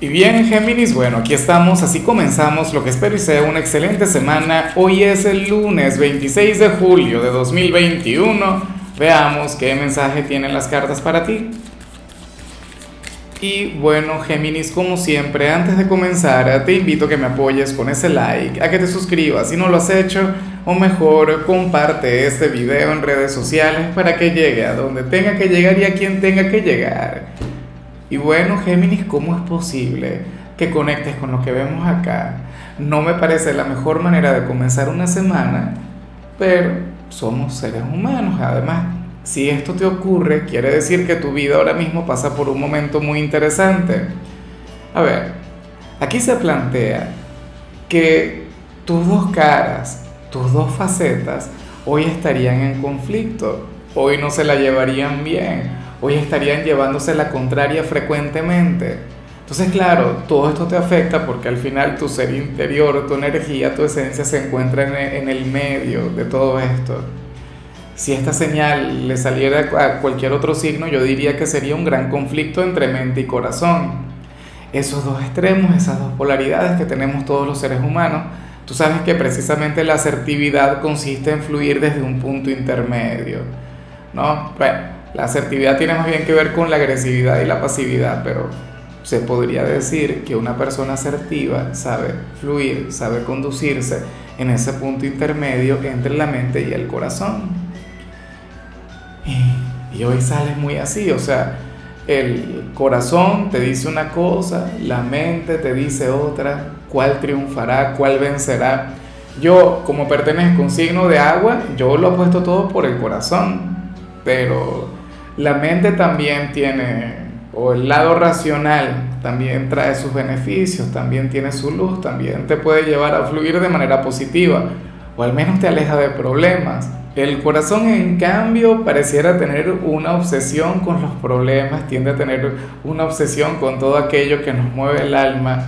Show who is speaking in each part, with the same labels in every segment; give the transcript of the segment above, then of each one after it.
Speaker 1: Y bien, Géminis, bueno, aquí estamos, así comenzamos lo que espero y sea una excelente semana. Hoy es el lunes 26 de julio de 2021. Veamos qué mensaje tienen las cartas para ti. Y bueno, Géminis, como siempre, antes de comenzar, te invito a que me apoyes con ese like, a que te suscribas si no lo has hecho, o mejor, comparte este video en redes sociales para que llegue a donde tenga que llegar y a quien tenga que llegar. Y bueno, Géminis, ¿cómo es posible que conectes con lo que vemos acá? No me parece la mejor manera de comenzar una semana, pero somos seres humanos. Además, si esto te ocurre, quiere decir que tu vida ahora mismo pasa por un momento muy interesante. A ver, aquí se plantea que tus dos caras, tus dos facetas, hoy estarían en conflicto, hoy no se la llevarían bien hoy estarían llevándose la contraria frecuentemente. Entonces, claro, todo esto te afecta porque al final tu ser interior, tu energía, tu esencia se encuentra en el medio de todo esto. Si esta señal le saliera a cualquier otro signo, yo diría que sería un gran conflicto entre mente y corazón. Esos dos extremos, esas dos polaridades que tenemos todos los seres humanos, tú sabes que precisamente la asertividad consiste en fluir desde un punto intermedio, ¿no? Bueno, la asertividad tiene más bien que ver con la agresividad y la pasividad, pero se podría decir que una persona asertiva sabe fluir, sabe conducirse en ese punto intermedio entre la mente y el corazón. Y, hoy sale muy así, o sea, el corazón te dice una cosa, la mente te dice otra, cuál triunfará, cuál vencerá. Yo, como pertenezco a un signo de agua, yo lo apuesto todo por el corazón, pero la mente también tiene, o el lado racional también trae sus beneficios, también tiene su luz, también te puede llevar a fluir de manera positiva, o al menos te aleja de problemas. El corazón, en cambio, pareciera tener una obsesión con los problemas, tiende a tener una obsesión con todo aquello que nos mueve el alma.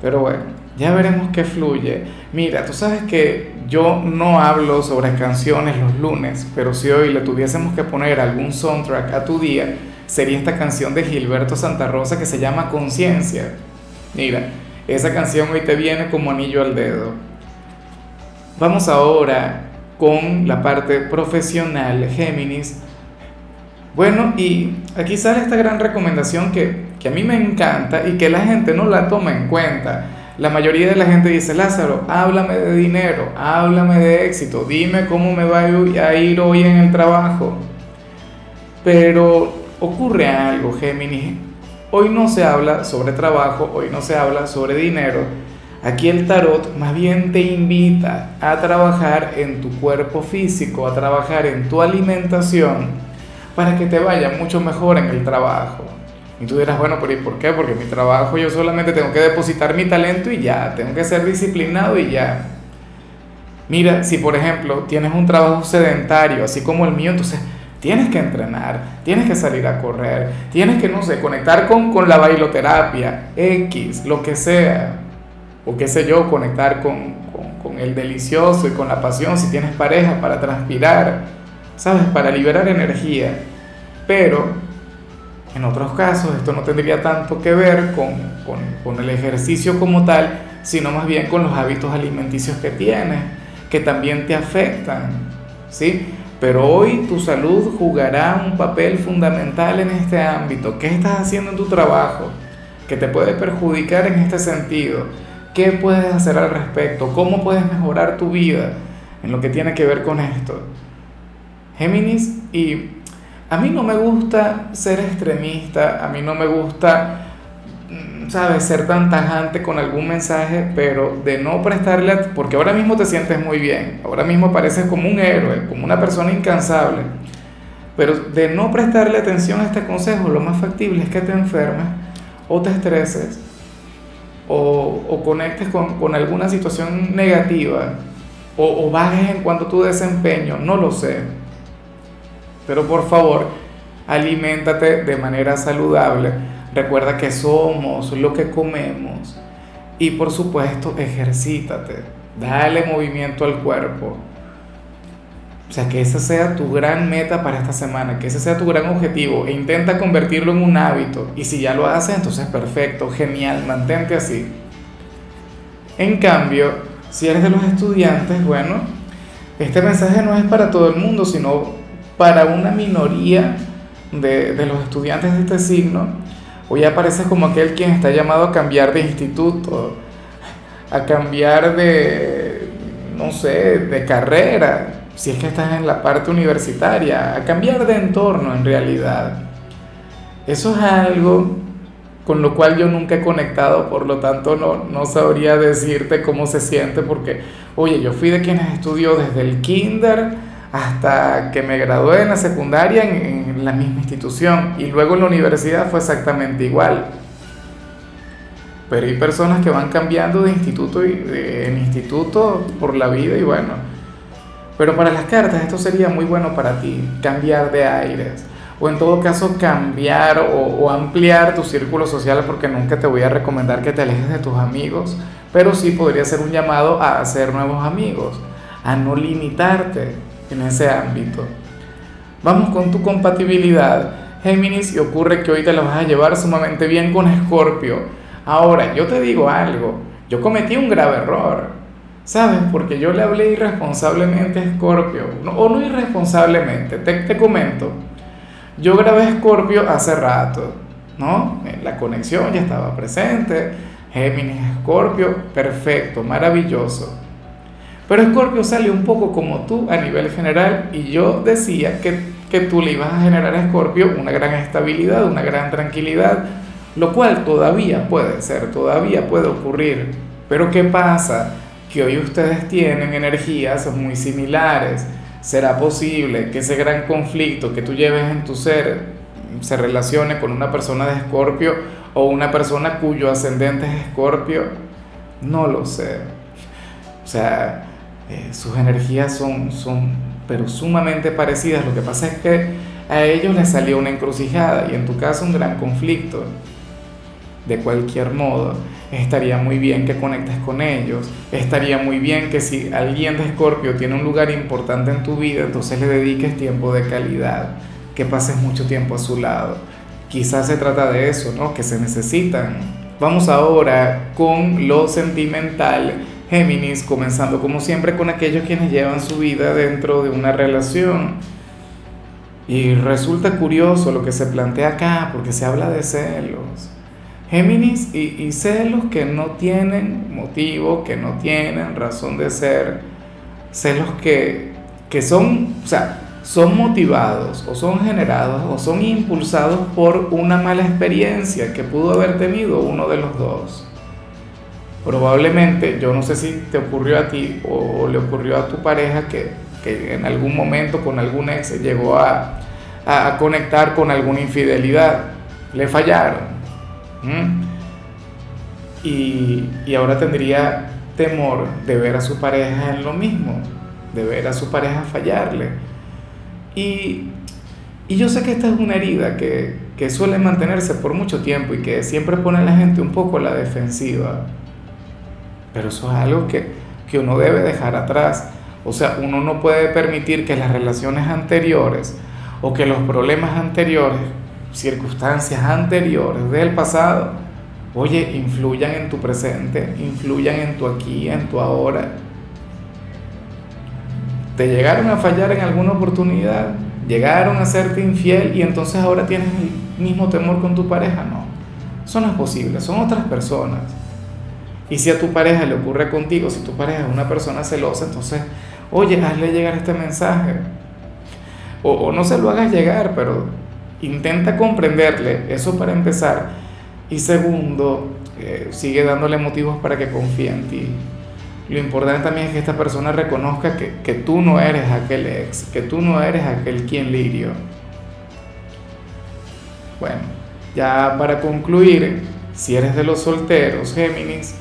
Speaker 1: Pero bueno, ya veremos qué fluye. Mira, tú sabes que yo no hablo sobre canciones los lunes, pero si hoy le tuviésemos que poner algún soundtrack a tu día, sería esta canción de Gilberto Santa Rosa que se llama Conciencia. Mira, esa canción hoy te viene como anillo al dedo. Vamos ahora con la parte profesional, Géminis. Bueno, y aquí sale esta gran recomendación que, que a mí me encanta y que la gente no la toma en cuenta la mayoría de la gente dice, Lázaro, háblame de dinero, háblame de éxito, dime cómo me va a ir hoy en el trabajo. Pero ocurre algo, Géminis. Hoy no se habla sobre trabajo, hoy no se habla sobre dinero. Aquí el tarot más bien te invita a trabajar en tu cuerpo físico, a trabajar en tu alimentación, para que te vaya mucho mejor en el trabajo. Y tú dirás, bueno, pero ¿y por qué? Porque mi trabajo yo solamente tengo que depositar mi talento y ya, tengo que ser disciplinado y ya. Mira, si por ejemplo tienes un trabajo sedentario, así como el mío, entonces tienes que entrenar, tienes que salir a correr, tienes que, no sé, conectar con, con la bailoterapia, X, lo que sea, o qué sé yo, conectar con, con, con el delicioso y con la pasión, si tienes pareja, para transpirar, ¿sabes? Para liberar energía. Pero en otros casos esto no tendría tanto que ver con, con, con, el ejercicio como tal, sino más bien con los hábitos alimenticios que tienes, que también te afectan, ¿sí? Pero hoy tu salud jugará un papel fundamental en este ámbito. ¿Qué estás haciendo en tu trabajo que te puede perjudicar en este sentido? ¿Qué puedes hacer al respecto? ¿Cómo puedes mejorar tu vida en lo que tiene que ver con esto? Géminis, y a mí no me gusta ser extremista, a mí no me gusta, mm, ¿sabes?, ser tan tajante con algún mensaje, pero de no prestarle, porque ahora mismo te sientes muy bien, ahora mismo pareces como un héroe, como una persona incansable, pero de no prestarle atención a este consejo, lo más factible es que te enfermes o te estreses o, o conectes con, con, alguna situación negativa o, o bajes en cuanto tu desempeño, no lo sé pero por favor, aliméntate de manera saludable. Recuerda que somos lo que comemos. Y por supuesto, ejercítate. Dale movimiento al cuerpo. O sea, que esa sea tu gran meta para esta semana, que ese sea tu gran objetivo e intenta convertirlo en un hábito. Y si ya lo haces, entonces perfecto, genial, mantente así. En cambio, si eres de los estudiantes, bueno, este mensaje no es para todo el mundo, sino para una minoría de, de los estudiantes de este signo. Hoy apareces como aquel quien está llamado a cambiar de instituto, a cambiar de, no sé, de carrera, si es que estás en la parte universitaria, a cambiar de entorno en realidad. Eso es algo con lo cual yo nunca he conectado, por lo tanto no, no sabría decirte cómo se siente, porque, oye, yo fui de quienes estudió desde el kinder hasta que me gradué en la secundaria en, en la misma institución y luego en la universidad fue exactamente igual. Pero hay personas que van cambiando de instituto en instituto por la vida y bueno. Pero para las cartas esto sería muy bueno para ti, cambiar de aires. O en todo caso cambiar o, o ampliar tu círculo social porque nunca te voy a recomendar que te alejes de tus amigos. Pero sí podría ser un llamado a hacer nuevos amigos, a no limitarte en ese ámbito. Vamos con tu compatibilidad, Géminis, y ocurre que hoy te la vas a llevar sumamente bien con Escorpio Ahora, yo te digo algo, yo cometí un grave error, ¿sabes? Porque yo le hablé irresponsablemente a Scorpio, o no irresponsablemente, te, te comento. Yo grabé Scorpio hace rato, ¿no? La conexión ya estaba presente, Géminis, Scorpio, perfecto, maravilloso. Pero Scorpio sale un poco como tú a nivel general y yo decía que, que tú le ibas a generar a Scorpio una gran estabilidad, una gran tranquilidad, lo cual todavía puede ser, todavía puede ocurrir. Pero ¿qué pasa? Que hoy ustedes tienen energías muy similares. ¿Será posible que ese gran conflicto que tú lleves en tu ser se relacione con una persona de Escorpio o una persona cuyo ascendente es Escorpio? No lo sé. O sea, eh, sus energías son, son pero sumamente parecidas. Lo que pasa es que a ellos les salió una encrucijada y en tu caso un gran conflicto de cualquier modo, estaría muy bien que conectes con ellos, estaría muy bien que si alguien de Escorpio tiene un lugar importante en tu vida, entonces le dediques tiempo de calidad, que pases mucho tiempo a su lado. Quizás se trata de eso, ¿no? Que se necesitan. Vamos ahora con lo sentimental. Géminis, comenzando como siempre con aquellos quienes llevan su vida dentro de una relación. Y resulta curioso lo que se plantea acá, porque se habla de celos. Géminis y, celos que no tienen motivo, que no tienen razón de ser, celos que, que son, o sea, son motivados o son generados o son impulsados por una mala experiencia que pudo haber tenido uno de los dos. Probablemente, yo no sé si te ocurrió a ti o le ocurrió a tu pareja que, que en algún momento con algún ex llegó a, a conectar con alguna infidelidad, le fallaron y, ahora tendría temor de ver a su pareja en lo mismo, de ver a su pareja fallarle. Y, yo sé que esta es una herida que, suele mantenerse por mucho tiempo y que siempre pone a la gente un poco a la defensiva. Pero eso es algo que, que uno debe dejar atrás. O sea, uno no puede permitir que las relaciones anteriores o que los problemas anteriores circunstancias anteriores del pasado, oye, influyan en tu presente, influyan en tu aquí, en tu ahora. ¿Te llegaron a fallar en alguna oportunidad? ¿Llegaron a serte infiel y entonces ahora tienes el mismo temor con tu pareja? No, eso no es son otras personas. Y si a tu pareja le ocurre contigo, si tu pareja es una persona celosa, entonces, oye, hazle llegar este mensaje. O, no se lo hagas llegar, pero Intenta comprenderle, eso para empezar. Y segundo, eh, sigue dándole motivos para que confíe en ti. Lo importante también es que esta persona reconozca que, que tú no eres aquel ex, que tú no eres aquel quien lirio. Bueno, ya para concluir, si eres de los solteros, Géminis,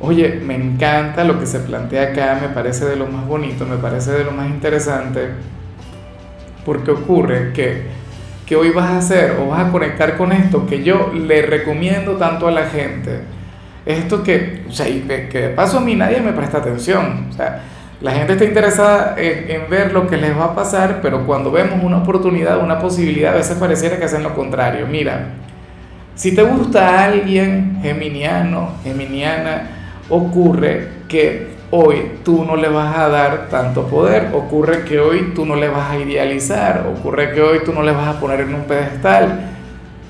Speaker 1: oye, me encanta lo que se plantea acá, me parece de lo más bonito, me parece de lo más interesante, porque ocurre que que hoy vas a hacer o vas a conectar con esto que yo le recomiendo tanto a la gente. Esto que, o sea, y que, de paso a mí nadie me presta atención. O sea, La gente está interesada en, ver lo que les va a pasar, pero cuando vemos una oportunidad, una posibilidad, a veces pareciera que hacen lo contrario. Mira, si te gusta alguien geminiano, geminiana, ocurre que hoy tú no le vas a dar tanto poder, ocurre que hoy tú no le vas a idealizar, ocurre que hoy tú no le vas a poner en un pedestal.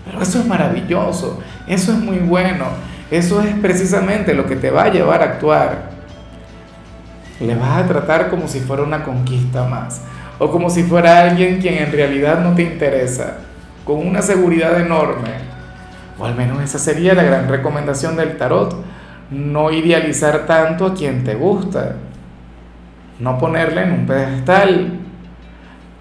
Speaker 1: Pero eso es maravilloso, eso es muy bueno, eso es precisamente lo que te va a llevar a actuar le vas a tratar como si fuera una conquista más, o como si fuera alguien quien en realidad no te interesa, con una seguridad enorme. O al menos esa sería la gran recomendación del tarot, no idealizar tanto a quien te gusta, no ponerle en un pedestal,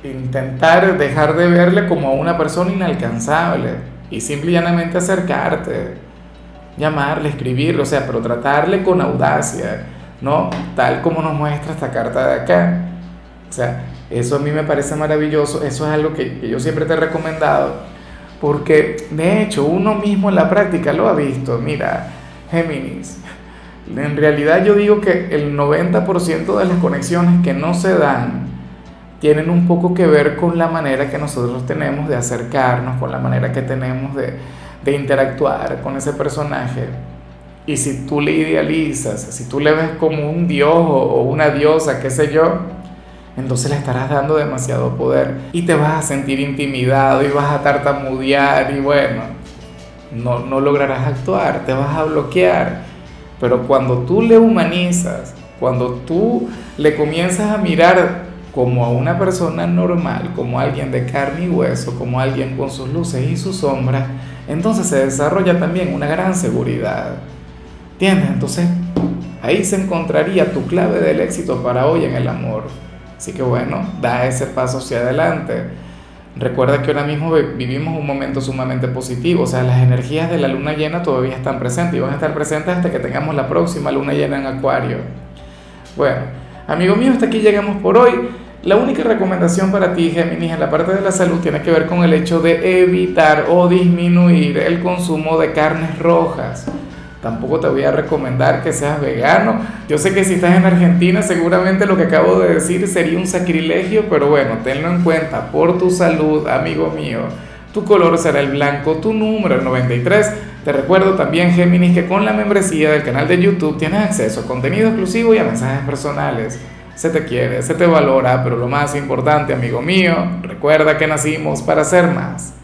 Speaker 1: intentar dejar de verle como a una persona inalcanzable y simplemente acercarte, llamarle, escribirle, o sea, pero tratarle con audacia ¿no? Tal como nos muestra esta carta de acá. O sea, eso a mí me parece maravilloso, eso es algo que, yo siempre te he recomendado, porque de hecho uno mismo en la práctica lo ha visto. Mira, Géminis, en realidad yo digo que el 90% de las conexiones que no se dan tienen un poco que ver con la manera que nosotros tenemos de acercarnos, con la manera que tenemos de, interactuar con ese personaje. Y si tú le idealizas, si tú le ves como un dios o una diosa, qué sé yo, entonces le estarás dando demasiado poder y te vas a sentir intimidado y vas a tartamudear y bueno, no, no lograrás actuar, te vas a bloquear. Pero cuando tú le humanizas, cuando tú le comienzas a mirar como a una persona normal, como alguien de carne y hueso, como alguien con sus luces y sus sombras, entonces se desarrolla también una gran seguridad. ¿Entiendes? Entonces ahí se encontraría tu clave del éxito para hoy en el amor. Así que bueno, da ese paso hacia adelante. Recuerda que ahora mismo vivimos un momento sumamente positivo, o sea, las energías de la luna llena todavía están presentes y van a estar presentes hasta que tengamos la próxima luna llena en Acuario. Bueno, amigo mío, hasta aquí llegamos por hoy. La única recomendación para ti, Géminis, en la parte de la salud tiene que ver con el hecho de evitar o disminuir el consumo de carnes rojas tampoco te voy a recomendar que seas vegano. Yo sé que si estás en Argentina seguramente lo que acabo de decir sería un sacrilegio, pero bueno, tenlo en cuenta por tu salud, amigo mío. Tu color será el blanco, tu número el 93. Te recuerdo también, Géminis, que con la membresía del canal de YouTube tienes acceso a contenido exclusivo y a mensajes personales. Se te quiere, se te valora, pero lo más importante, amigo mío, recuerda que nacimos para ser más.